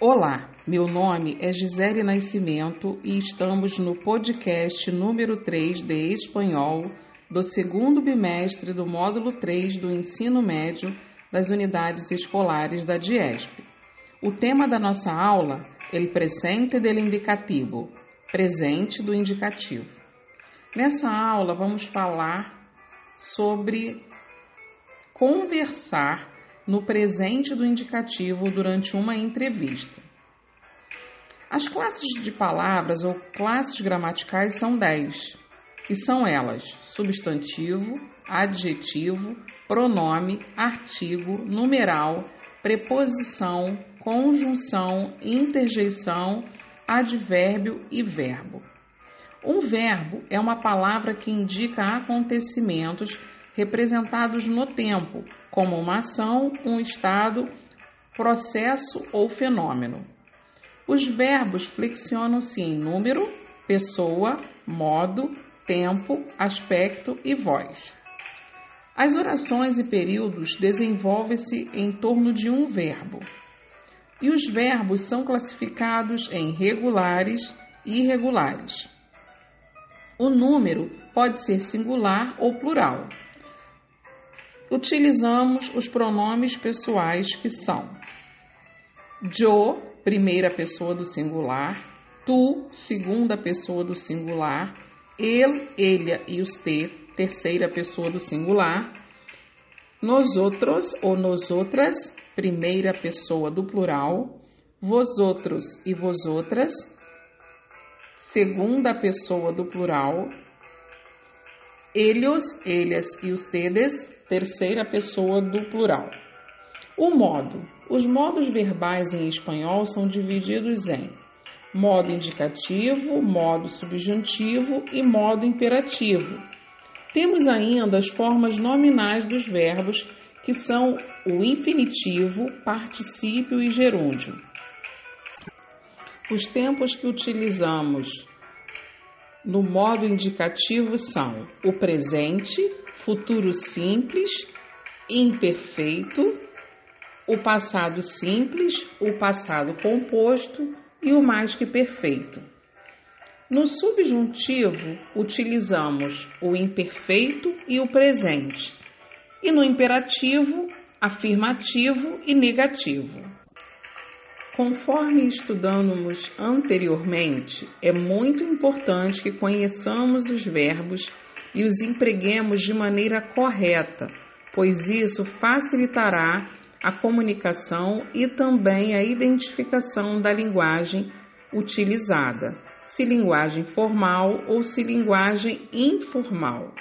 Olá, meu nome é Gisele Nascimento e estamos no podcast número 3 de Espanhol do segundo bimestre do módulo 3 do ensino médio das unidades escolares da DIESP. O tema da nossa aula é o presente del indicativo, presente do indicativo. Nessa aula vamos falar sobre conversar no presente do indicativo durante uma entrevista. As classes de palavras ou classes gramaticais são 10, e são elas: substantivo, adjetivo, pronome, artigo, numeral, preposição, conjunção, interjeição, advérbio e verbo. Um verbo é uma palavra que indica acontecimentos representados no tempo, como uma ação, um estado, processo ou fenômeno. Os verbos flexionam-se em número, pessoa, modo, tempo, aspecto e voz. As orações e períodos desenvolvem-se em torno de um verbo. E os verbos são classificados em regulares e irregulares. O número pode ser singular ou plural utilizamos os pronomes pessoais que são yo, primeira pessoa do singular, tu, segunda pessoa do singular, ele, ele e os te, terceira pessoa do singular, nós outros ou nós outras, primeira pessoa do plural, vós outros e vós outras, segunda pessoa do plural, eles, eles e os tedes, terceira pessoa do plural. O modo. Os modos verbais em espanhol são divididos em modo indicativo, modo subjuntivo e modo imperativo. Temos ainda as formas nominais dos verbos, que são o infinitivo, particípio e gerúndio. Os tempos que utilizamos no modo indicativo são o presente, futuro simples, imperfeito, o passado simples, o passado composto e o mais que perfeito. No subjuntivo, utilizamos o imperfeito e o presente, e no imperativo, afirmativo e negativo. Conforme estudamos anteriormente, é muito importante que conheçamos os verbos e os empreguemos de maneira correta, pois isso facilitará a comunicação e também a identificação da linguagem utilizada, se linguagem formal ou se linguagem informal.